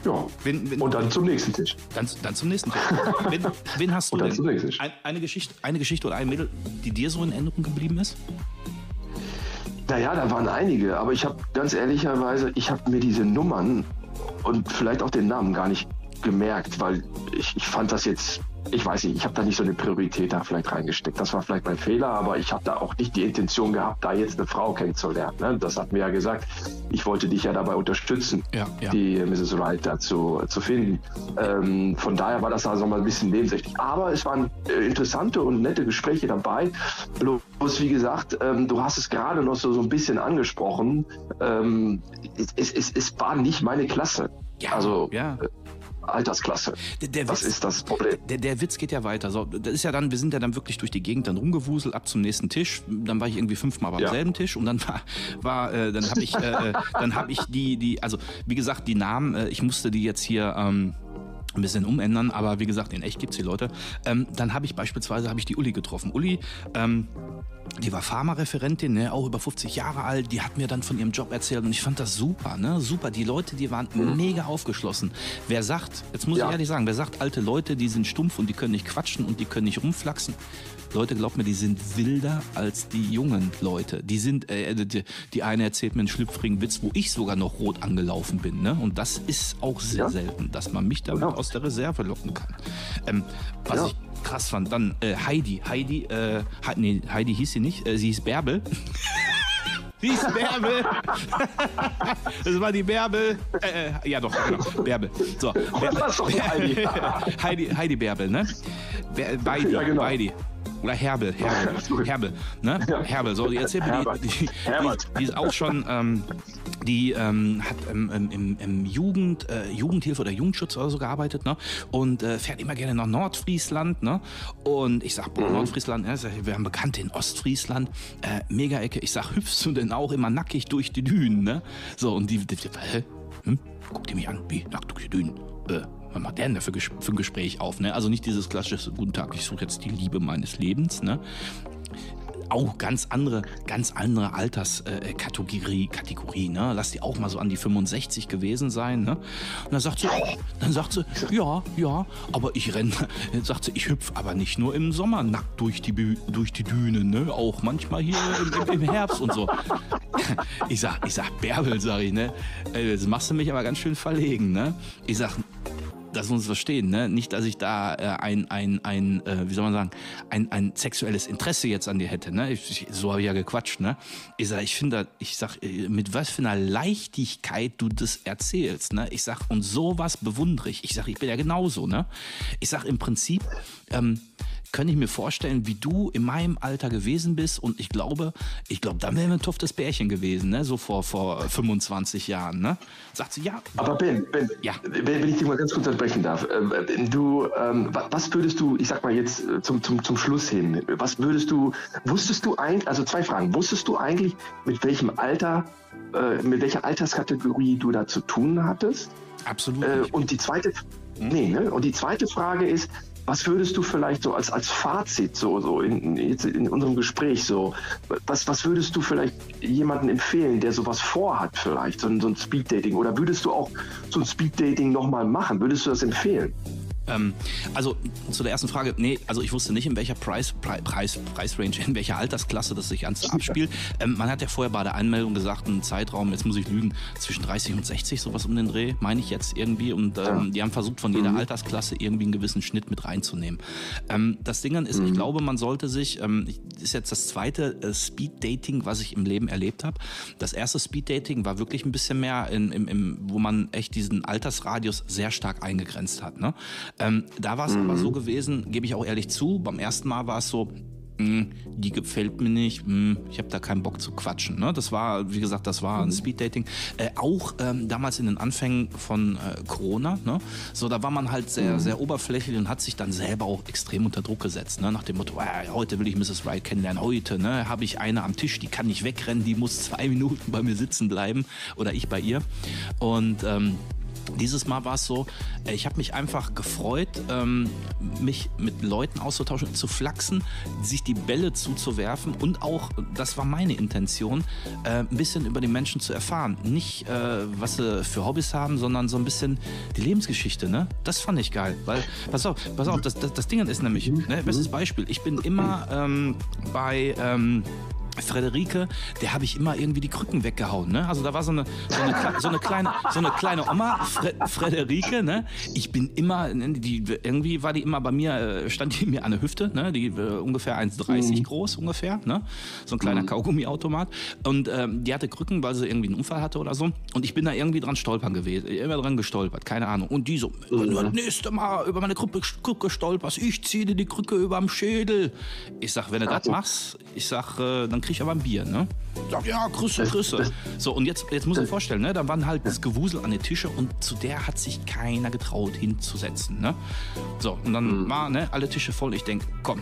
Ja. Wenn, wenn, Und dann zum nächsten Tisch. dann, dann zum nächsten Tisch. Wen, wen hast du Und dann denn? zum nächsten Tisch. Ein, eine, Geschichte, eine Geschichte oder ein Mädel, die dir so in Erinnerung geblieben ist? Naja, da waren einige, aber ich habe ganz ehrlicherweise, ich habe mir diese Nummern und vielleicht auch den Namen gar nicht gemerkt, weil ich, ich fand das jetzt, ich weiß nicht, ich habe da nicht so eine Priorität da vielleicht reingesteckt. Das war vielleicht mein Fehler, aber ich habe da auch nicht die Intention gehabt, da jetzt eine Frau kennenzulernen. Ne? Das hat mir ja gesagt, ich wollte dich ja dabei unterstützen, Ja, ja. die Mrs. Wright dazu zu finden. Ähm, von daher war das also mal ein bisschen nebensächlich. Aber es waren äh, interessante und nette Gespräche dabei. Bloß, wie gesagt, ähm, du hast es gerade noch so, so ein bisschen angesprochen. Ähm, es, es, es, es war nicht meine Klasse. Ja, also ja. Altersklasse. Der, der Das Witz- ist das Problem. Der, der Witz geht ja weiter. So, das ist ja dann, wir sind ja dann wirklich durch die Gegend dann rumgewuselt ab zum nächsten Tisch. Dann war ich irgendwie fünfmal beim Ja. selben Tisch und dann war, war äh, dann habe ich, äh, äh, dann habe ich die, die, also wie gesagt, die Namen, äh, ich musste die jetzt hier ähm, ein bisschen umändern, aber wie gesagt, in echt gibt's die Leute. Ähm, dann habe ich beispielsweise habe ich die Uli getroffen. Uli, ähm, die war Pharmareferentin, ne, auch über 50 Jahre alt, die hat mir dann von ihrem Job erzählt und ich fand das super, ne? Super. Die Leute, die waren mega aufgeschlossen. Wer sagt, jetzt muss Ja. ich ehrlich sagen, wer sagt, alte Leute, die sind stumpf und die können nicht quatschen und die können nicht rumflaxen. Leute, glaubt mir, die sind wilder als die jungen Leute. Die sind, äh, die, die eine erzählt mir einen schlüpfrigen Witz, wo ich sogar noch rot angelaufen bin, ne? Und das ist auch sehr Ja. selten, dass man mich damit Ja. aus der Reserve locken kann. Ähm, was Ja. ich krass fand, dann äh, Heidi. Heidi, äh, nee, Heidi hieß sie nicht, äh, sie hieß Bärbel. Sie hieß Bärbel. Das war die Bärbel. Äh, äh, ja, doch, genau. Bärbel. So. doch Heidi. Heidi, Heidi Bärbel, ne? Bär- Beidi, Ja, genau. Beidi. Oder Herbel, Herbel, Sorry. Herbel, ne? Herbel, so, die erzählt mir, die, die, die, die ist auch schon, ähm, die ähm, hat im, im, im Jugend, äh, Jugendhilfe oder Jugendschutz oder so gearbeitet, ne? Und äh, fährt immer gerne nach Nordfriesland, ne? Und ich sag, boah, Nordfriesland, ja, sag ich, wir haben Bekannte in Ostfriesland, äh, Mega-Ecke. Ich sag, hüpfst du denn auch immer nackig durch die Dünen, ne? So, und die, die, die hä? Hm? Guck die mich an, wie, nackt durch die Dünen? Äh, was macht der denn für, für ein Gespräch auf, ne? Also nicht dieses klassische, guten Tag, ich suche jetzt die Liebe meines Lebens, ne? auch ganz andere, ganz andere Alterskategorie, Kategorie, ne? Lass die auch mal so an die 65 gewesen sein, ne? Und dann sagt sie, dann sagt sie, ja, ja, aber ich renne, sagt sie, ich hüpf aber nicht nur im Sommer nackt durch die, durch die Dünen, ne? Auch manchmal hier im, im, im Herbst und so. Ich sag, ich sag, Bärbel, sag ich, ne? Ey, Jetzt machst du mich aber ganz schön verlegen, ne? Ich sag, das uns verstehen, ne? Nicht, dass ich da äh, ein, ein, ein äh, wie soll man sagen, ein, ein sexuelles Interesse jetzt an dir hätte, ne? Ich, ich, so habe ich ja gequatscht, ne? Ich sag, ich finde, ich sag, äh, mit was für einer Leichtigkeit du das erzählst, ne? Ich sag, und sowas bewundere ich. Ich sag, ich bin ja genauso, ne? Ich sag, im Prinzip, ähm, könnte ich mir vorstellen, wie du in meinem Alter gewesen bist und ich glaube, ich glaube, dann wären wir ein toffes Pärchen gewesen, ne? So vor, vor 25 Jahren, ne? Sagt sie, ja, Aber Ben, Ben, Ja. wenn, wenn ich dich mal ganz kurz unterbrechen darf, äh, du, ähm, wa- was würdest du, ich sag mal jetzt äh, zum, zum, zum Schluss hin, was würdest du, wusstest du eigentlich, also zwei Fragen, wusstest du eigentlich, mit welchem Alter, äh, mit welcher Alterskategorie du da zu tun hattest? absolut. Äh, und die zweite, nee, ne? Und die zweite Frage ist, was würdest du vielleicht so als, als Fazit so, so in, in unserem Gespräch so, was, was würdest du vielleicht jemandem empfehlen, der sowas vorhat vielleicht, so, ein- so ein Speeddating? Oder würdest du auch so ein Speeddating nochmal machen? Würdest du das empfehlen? Ähm, also zu der ersten Frage, nee, also ich wusste nicht, in welcher Preis, Pre Preis, Preisrange, in welcher Altersklasse das sich Ganze abspielt. Ähm, man hat ja vorher bei der Anmeldung gesagt, ein Zeitraum, jetzt muss ich lügen, zwischen 30 und 60, sowas um den Dreh, meine ich jetzt irgendwie. Und ähm, die haben versucht, von jeder Altersklasse irgendwie einen gewissen Schnitt mit reinzunehmen. Ähm, das Ding ist, ich glaube, man sollte sich, ähm, ist jetzt das zweite äh, Speed-Dating, was ich im Leben erlebt habe. Das erste Speed-Dating war wirklich ein bisschen mehr, in, im, im, wo man echt diesen Altersradius sehr stark eingegrenzt hat. Ne? Ähm, da war es aber so gewesen, gebe ich auch ehrlich zu, beim ersten Mal war es so, "Hm, die gefällt mir nicht, hm, ich habe da keinen Bock zu quatschen. Ne? Das war, wie gesagt, das war ein Speeddating. Äh, auch ähm, damals in den Anfängen von äh, Corona, ne? so da war man halt sehr, sehr oberflächlich und hat sich dann selber auch extrem unter Druck gesetzt. Ne? Nach dem Motto, äh, heute will ich Mrs. Wright kennenlernen, heute ne? habe ich eine am Tisch, die kann nicht wegrennen, die muss zwei Minuten bei mir sitzen bleiben oder ich bei ihr. Und ähm, dieses Mal war es so, äh, ich habe mich einfach gefreut, ähm, mich mit Leuten auszutauschen, zu flachsen, sich die Bälle zuzuwerfen und auch, das war meine Intention, äh, ein bisschen über die Menschen zu erfahren. Nicht, äh, was sie für Hobbys haben, sondern so ein bisschen die Lebensgeschichte. Ne? Das fand ich geil. Weil, pass auf, pass auf, das, das, das Ding ist nämlich, ne, bestes Beispiel, ich bin immer ähm, bei... Ähm, Frederike, der habe ich immer irgendwie die Krücken weggehauen. Ne? Also da war so eine, so eine, so eine, kleine, so eine kleine Oma, Fre Frederike. Ne? Ich bin immer, ne, die, irgendwie war die immer bei mir, äh, stand die mir an der Hüfte, ne? die äh, ungefähr 1,30 groß ungefähr. Ne? So ein kleiner Kaugummiautomat. Und ähm, die hatte Krücken, weil sie irgendwie einen Unfall hatte oder so. Und ich bin da irgendwie dran stolpern gewesen, immer dran gestolpert, keine Ahnung. Und die so, das nächste Mal über meine Krüppe, Krücke stolperst, ich ziehe dir die Krücke überm Schädel. Ich sag, wenn du das machst, ich sag, äh, dann krieg ich aber ein Bier, ne? Sag, ja, Grüße, Grüße. So, und jetzt, jetzt muss ich mir vorstellen, ne? Da waren halt das Gewusel an den Tische und zu der hat sich keiner getraut hinzusetzen, ne? So, und dann war, ne, alle Tische voll. Ich denk, komm,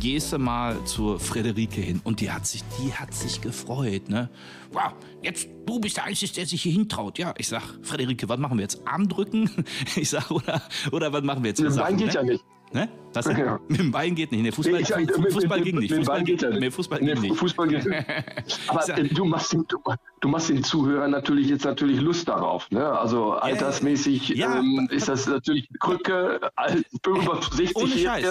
gehst du mal zur Frederike hin. Und die hat sich, die hat sich gefreut, ne? Wow, jetzt, du bist der Einzige, der sich hier hintraut. Ja, ich sag, Frederike, was machen wir jetzt? Arm drücken? Ich sag, oder, oder was machen wir jetzt? Sachen, geht ne? ja nicht. Ne? Denn? Ja. Mit dem Bein geht nicht. Nee, Fußball, Ich mit- Fußball mit- ging nicht. mit dem Fußball Bein geht ja nicht. Nee, Fußball ging nicht. Fußball geht nicht. Aber sag- äh, du machst, den, du, du machst den Zuhörern natürlich jetzt natürlich Lust darauf. Ne? Also altersmäßig Ja, ähm, ist das natürlich Krücke, über 60 Ohne Scheiß.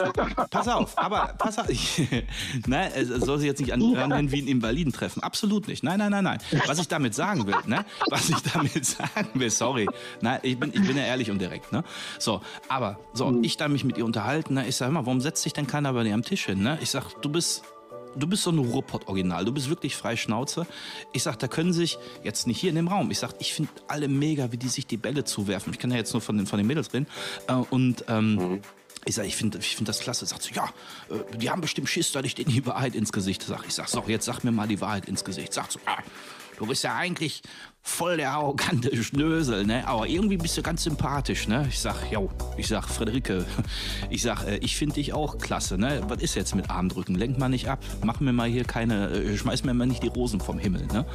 Pass auf, aber pass auf. nein, es soll sich jetzt nicht anhören wie ein Invalidentreffen. Absolut nicht. Nein, nein, nein, nein. Was ich damit sagen will, ne? Was ich damit sagen will, sorry. Nein, ich bin, ich bin ja ehrlich und direkt, ne? So, aber, so, ich da mich mit ihr unterhalten, ne? Ich sag immer, warum setzt sich denn keiner bei dir am Tisch hin, ne? Ich sag, du bist Du bist so ein Ruhrpott-Original. Du bist wirklich frei Schnauze. Ich sag, da können sich, jetzt nicht hier in dem Raum, ich sag, ich finde alle mega, wie die sich die Bälle zuwerfen. Ich kann ja jetzt nur von den, von den Mädels reden. Äh, und ähm, ich sag, ich finde ich find das klasse. Sagt sie, ja, äh, die haben bestimmt Schiss, dass ich denen die Wahrheit ins Gesicht sag. Ich sag, so, jetzt sag mir mal die Wahrheit ins Gesicht. Sagt so, ah, du bist ja eigentlich voll der arrogante Schnösel, ne? Aber irgendwie bist du ganz sympathisch, ne? Ich sag, jo, ich sag, Friederike, ich sag, äh, ich finde dich auch klasse, ne? Was ist jetzt mit Armdrücken? Lenk mal nicht ab. Mach mir mal hier keine, äh, schmeiß mir mal nicht die Rosen vom Himmel, ne?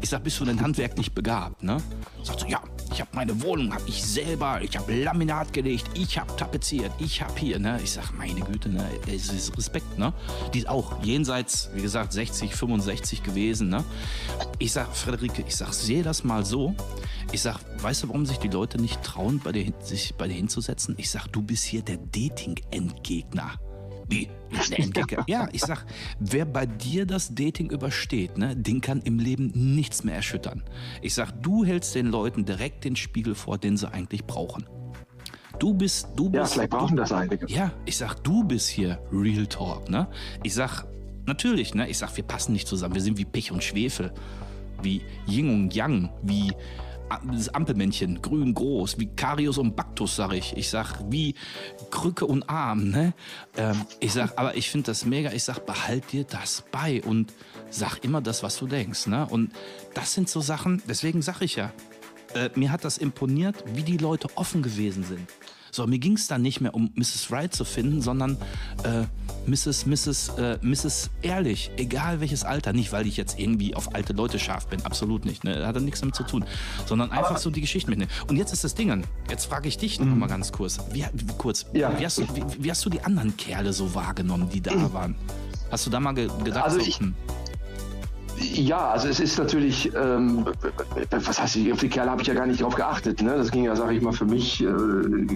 Ich sag, bist du denn handwerklich begabt, ne? Sagt sie, ja, Ich habe meine Wohnung, habe ich selber, ich habe Laminat gelegt, ich habe tapeziert, ich habe hier, ne? Ich sag, meine Güte, ne? Es ist Respekt, ne? Die ist auch jenseits, wie gesagt, 60, 65 gewesen, ne? Ich sag, Frederike, ich sag, sehe das mal so. Ich sag, weißt du, warum sich die Leute nicht trauen, bei dir, sich bei dir hinzusetzen? Ich sag, du bist hier der Dating-Endgegner. Wie? Ja, ich sag, wer bei dir das Dating übersteht, ne, den kann im Leben nichts mehr erschüttern. Ich sag, du hältst den Leuten direkt den Spiegel vor, den sie eigentlich brauchen. Du bist, du Ja, bist. vielleicht du, brauchen das einige. ja, ich sag, du bist hier Real Talk, ne? Ich sag, natürlich, ne? Ich sag, wir passen nicht zusammen. Wir sind wie Pech und Schwefel. Wie Yin und Yang, wie das Ampelmännchen, grün groß, wie Karius und Baktus, sag ich. Ich sag, wie Krücke und Arm, ne? Ähm, ich sag, aber ich finde das mega. Ich sag, behalt dir das bei und sag immer das, was du denkst, ne? Und das sind so Sachen, deswegen sag ich ja, äh, mir hat das imponiert, wie die Leute offen gewesen sind. So, mir ging es dann nicht mehr um Mrs. Right zu finden, sondern äh, Mrs. Mrs. Äh, Mrs. Ehrlich, egal welches Alter. Nicht, weil ich jetzt irgendwie auf alte Leute scharf bin, absolut nicht. Ne? Hat da nichts damit zu tun. Sondern einfach so die Geschichte mitnehmen. Und jetzt ist das Ding, jetzt frage ich dich noch mal ganz kurz. Wie, wie, kurz Ja. wie, hast du, wie, wie hast du die anderen Kerle so wahrgenommen, die da waren? Hast du da mal ge gedacht, Also so, ich- hm, Ja, also es ist natürlich, ähm, was heißt, auf die Kerle habe ich ja gar nicht drauf geachtet. Ne? Das ging ja, sage ich mal, für mich äh,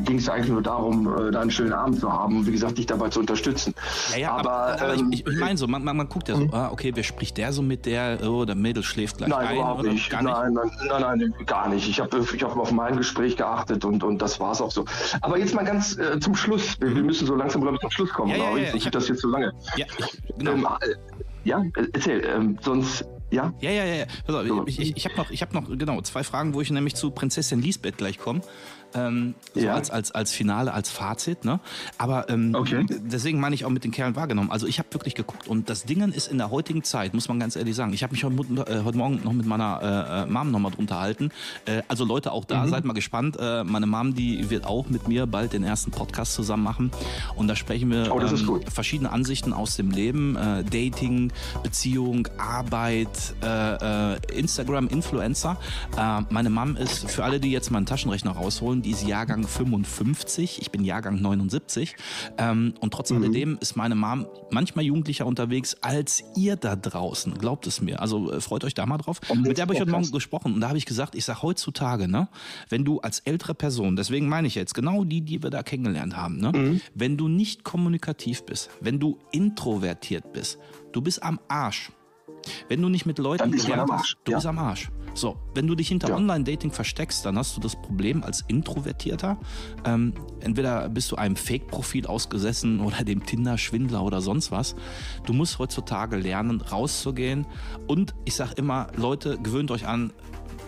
ging es eigentlich nur darum, äh, da einen schönen Abend zu haben und wie gesagt, dich dabei zu unterstützen. Ja, ja, aber, aber, ähm, ich, ich meine so, man, man, man guckt ja so, ah, okay, wer spricht der so mit der, oh, der Mädel schläft gleich Nein, ein überhaupt oder nicht. gar nicht? Nein, nein, nein, nein, gar nicht. Ich habe ich hab auf mein Gespräch geachtet und, und das war es auch so. Aber jetzt mal ganz äh, zum Schluss. Wir, wir müssen so langsam, glaube ich, zum Schluss kommen, Ja, ja, glaube ja, ich. ich Sonst hab- wird das jetzt zu lange. Ja, ich, genau. Ähm, äh, ja, äh, erzähl. Ähm, sonst, ja. Ja, ja, ja. ja. Pass auf, So. ich ich, ich habe noch, ich hab noch genau zwei Fragen, wo ich nämlich zu Prinzessin Lisbeth gleich komme. Ähm, so Ja. als, als, als Finale, als Fazit. Ne? Aber ähm, Okay. deswegen meine ich auch mit den Kerlen wahrgenommen. Also ich habe wirklich geguckt und das Dingen ist in der heutigen Zeit, muss man ganz ehrlich sagen. Ich habe mich heute, äh, heute Morgen noch mit meiner äh, äh, Mom noch mal drunter halten. Äh, also Leute, auch Mhm. da, seid mal gespannt. Äh, meine Mom, die wird auch mit mir bald den ersten Podcast zusammen machen. Und da sprechen wir Oh, ähm, verschiedene Ansichten aus dem Leben. Äh, Dating, Beziehung, Arbeit, äh, Instagram, Influencer. Meine Mom ist, für alle, die jetzt meinen Taschenrechner rausholen, die ist Jahrgang 55. Ich bin Jahrgang 79. Ähm, und trotz alledem ist meine Mom manchmal jugendlicher unterwegs als ihr da draußen. Glaubt es mir. Also äh, freut euch da mal drauf. Mit der habe ich heute Morgen gesprochen und da habe ich gesagt, ich sage heutzutage, ne, wenn du als ältere Person, deswegen meine ich jetzt genau die, die wir da kennengelernt haben, ne, wenn du nicht kommunikativ bist, wenn du introvertiert bist, du bist am Arsch. Wenn du nicht mit Leuten gelernt hast, du ja. bist am Arsch. So, wenn du dich hinter Ja. Online-Dating versteckst, dann hast du das Problem als Introvertierter. Ähm, entweder bist du einem Fake-Profil ausgesessen oder dem Tinder-Schwindler oder sonst was. Du musst heutzutage lernen, rauszugehen. Und ich sag immer, Leute, gewöhnt euch an,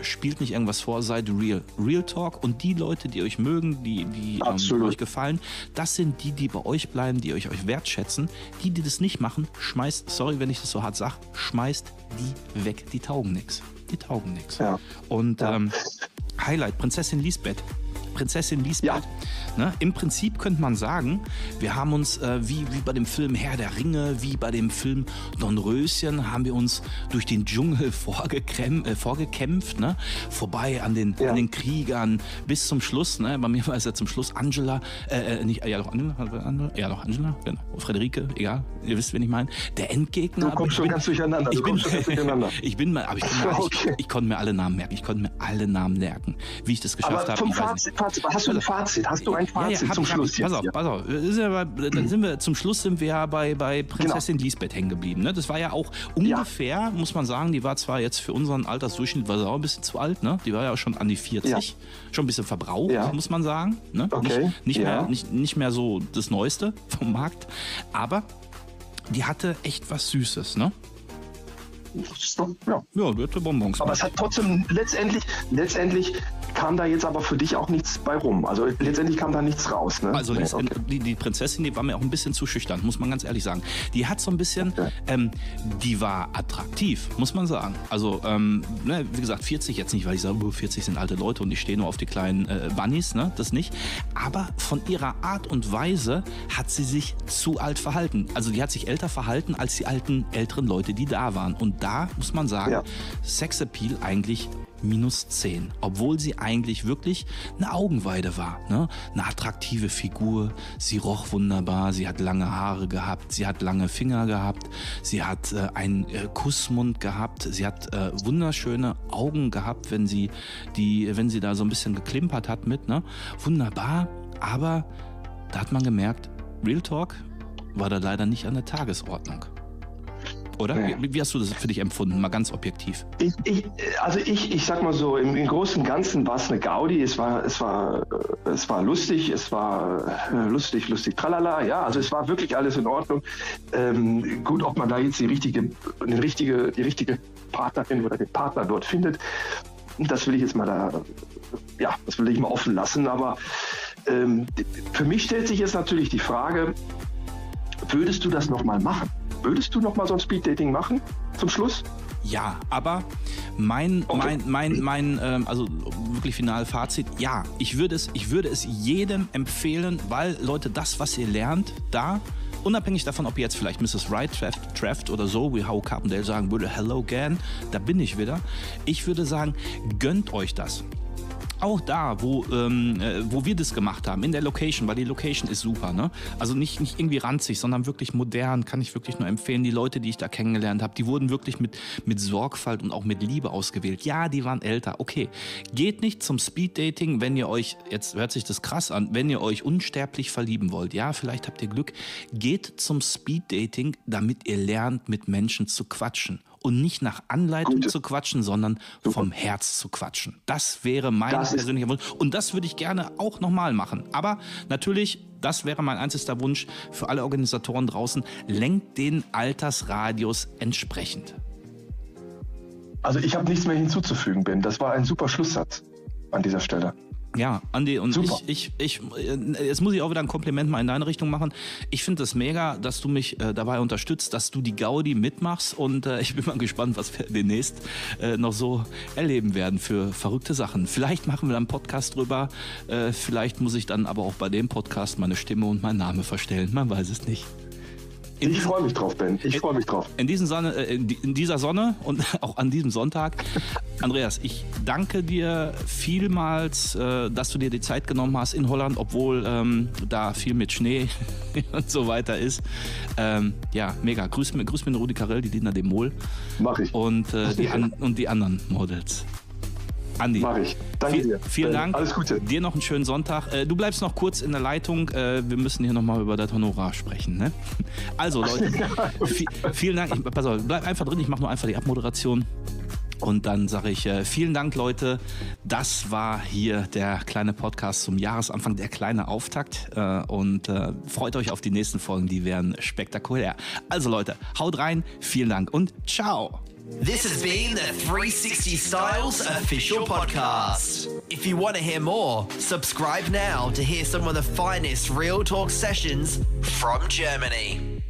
spielt nicht irgendwas vor, seid real. Real Talk und die Leute, die euch mögen, die, die ähm, euch gefallen, das sind die, die bei euch bleiben, die euch, euch wertschätzen. Die, die das nicht machen, schmeißt, sorry, wenn ich das so hart sage, schmeißt die weg. Die taugen nix. Die taugen nix. Ja. Und. Ähm, Highlight, Prinzessin Lisbeth. Prinzessin Lisbeth. Ja. Ne? Im Prinzip könnte man sagen, wir haben uns äh, wie, wie bei dem Film Herr der Ringe, wie bei dem Film Dornröschen, haben wir uns durch den Dschungel äh, vorgekämpft, ne? vorbei an den, Ja. an den Kriegern bis zum Schluss. Ne? Bei mir war es ja zum Schluss Angela, äh, äh, nicht, ja doch Angela, Angela, ja doch Angela, genau, Frederike, egal, ihr wisst, wen ich meine. Der Endgegner. Du kommst schon bin- ganz durcheinander. Du Ich bin, durcheinander. ich bin mal, aber ich, bin mal, Okay. ich, ich konnte mir alle Namen merken. Ich konnte mir alle Namen merken. Wie ich das geschafft habe. Fazit, Fazit, hast du ein Fazit? Hast du ein Fazit hab zum hab Schluss ich. Pass auf, pass auf. Ist ja bei, dann sind wir, zum Schluss sind wir ja bei, bei Prinzessin Lisbeth hängen geblieben. Ne? Das war ja auch ungefähr, muss man sagen, die war zwar jetzt für unseren Altersdurchschnitt war sie auch ein bisschen zu alt, ne? Die war ja auch schon an die 40. Ja. Schon ein bisschen verbraucht, Ja. muss man sagen. Ne? Okay, Nicht, nicht, ja. mehr, nicht, nicht mehr so das Neueste vom Markt. Aber die hatte echt was Süßes, ne? Ja. Ja, die hatte Bonbons. Aber es hat trotzdem letztendlich, letztendlich kam da jetzt aber für dich auch nichts bei rum. Also letztendlich kam da nichts raus. Ne? Also Nee, okay. die, die Prinzessin, die war mir auch ein bisschen zu schüchtern, muss man ganz ehrlich sagen. Die hat so ein bisschen, Okay. ähm, die war attraktiv, muss man sagen. Also, ähm, ne, wie gesagt, 40 jetzt nicht, weil ich sage, oh, 40 sind alte Leute und ich stehe nur auf die kleinen äh, Bunnies, ne, das nicht. Aber von ihrer Art und Weise hat sie sich zu alt verhalten. Also die hat sich älter verhalten als die alten, älteren Leute, die da waren. Und da muss man sagen, Ja. Sexappeal eigentlich minus 10. Obwohl sie eigentlich wirklich eine Augenweide war. Ne? Eine attraktive Figur, sie roch wunderbar, sie hat lange Haare gehabt, sie hat lange Finger gehabt, sie hat äh, einen äh, Kussmund gehabt, sie hat äh, wunderschöne Augen gehabt, wenn sie, die, wenn sie da so ein bisschen geklimpert hat mit. Ne? Wunderbar, aber da hat man gemerkt, Real Talk war da leider nicht an der Tagesordnung. Oder? Nee. Wie, wie hast du das für dich empfunden? Mal ganz objektiv. Ich, ich, also ich, ich sag mal so, im, im Großen und Ganzen war es eine Gaudi, es war, es war, es war lustig, es war äh, lustig, lustig, tralala, ja, also es war wirklich alles in Ordnung. Ähm, gut, ob man da jetzt die richtige, die richtige, die richtige Partnerin oder den Partner dort findet, das will ich jetzt mal da, ja, das will ich mal offen lassen, aber ähm, für mich stellt sich jetzt natürlich die Frage, würdest du das nochmal machen? Würdest du nochmal so ein Speeddating machen zum Schluss? Ja, aber mein, Okay. mein, mein, mein, ähm, also wirklich final Fazit, ja, ich würde es, ich würde es jedem empfehlen, weil Leute, das, was ihr lernt, da, unabhängig davon, ob ihr jetzt vielleicht Mrs. Wright trefft, oder so, wie Howard Carpendale sagen würde, hello again, da bin ich wieder. Ich würde sagen, gönnt euch das. Auch da, wo, ähm, äh, wo wir das gemacht haben, in der Location, weil die Location ist super. Ne? Also nicht, nicht irgendwie ranzig, sondern wirklich modern, kann ich wirklich nur empfehlen. Die Leute, die ich da kennengelernt habe, die wurden wirklich mit, mit Sorgfalt und auch mit Liebe ausgewählt. Ja, die waren älter, okay. Geht nicht zum Speeddating, wenn ihr euch, jetzt hört sich das krass an, wenn ihr euch unsterblich verlieben wollt. Ja, vielleicht habt ihr Glück. Geht zum Speeddating, damit ihr lernt, mit Menschen zu quatschen. Und nicht nach Anleitung Gute. zu quatschen, sondern vom Herz zu quatschen. Das wäre mein Das persönlicher Wunsch. Und das würde ich gerne auch nochmal machen. Aber natürlich, das wäre mein einzigster Wunsch für alle Organisatoren draußen, lenkt den Altersradius entsprechend. Also ich habe nichts mehr hinzuzufügen, Ben. Das war ein super Schlusssatz an dieser Stelle. Ja, Andi, und Super. ich, ich, ich, äh, jetzt muss ich auch wieder ein Kompliment mal in deine Richtung machen. Ich finde es mega, dass du mich äh, dabei unterstützt, dass du die Gaudi mitmachst und äh, ich bin mal gespannt, was wir demnächst äh, noch so erleben werden für verrückte Sachen. Vielleicht machen wir dann einen Podcast drüber, äh, vielleicht muss ich dann aber auch bei dem Podcast meine Stimme und meinen Namen verstellen, man weiß es nicht. Ich freue mich drauf, Ben. Ich freue mich drauf. in, diesen Sonne, äh, in die- in dieser Sonne und auch an diesem Sonntag. Andreas, ich danke dir vielmals, äh, dass du dir die Zeit genommen hast in Holland, obwohl ähm, da viel mit Schnee und so weiter ist. Ähm, ja, mega. Grüß mir, grüß mir Rudi Carell, die Dina Demol Mach ich. und, äh, die, an, und die anderen Models. Andi, Mach ich. Danke viel, dir. vielen Ben, Dank. Alles Gute. Dir noch einen schönen Sonntag. Äh, du bleibst noch kurz in der Leitung. Äh, wir müssen hier nochmal über das Honorar sprechen. Ne? Also Leute, vi- vielen Dank. Ich, pass auf, bleib einfach drin. Ich mache nur einfach die Abmoderation. Und dann sage ich äh, vielen Dank, Leute. Das war hier der kleine Podcast zum Jahresanfang, der kleine Auftakt. Äh, und äh, freut euch auf die nächsten Folgen, die werden spektakulär. Also Leute, haut rein, vielen Dank und ciao. This has been the 360 Styles official podcast. If you want to hear more, subscribe now to hear some of the finest real talk sessions from Germany.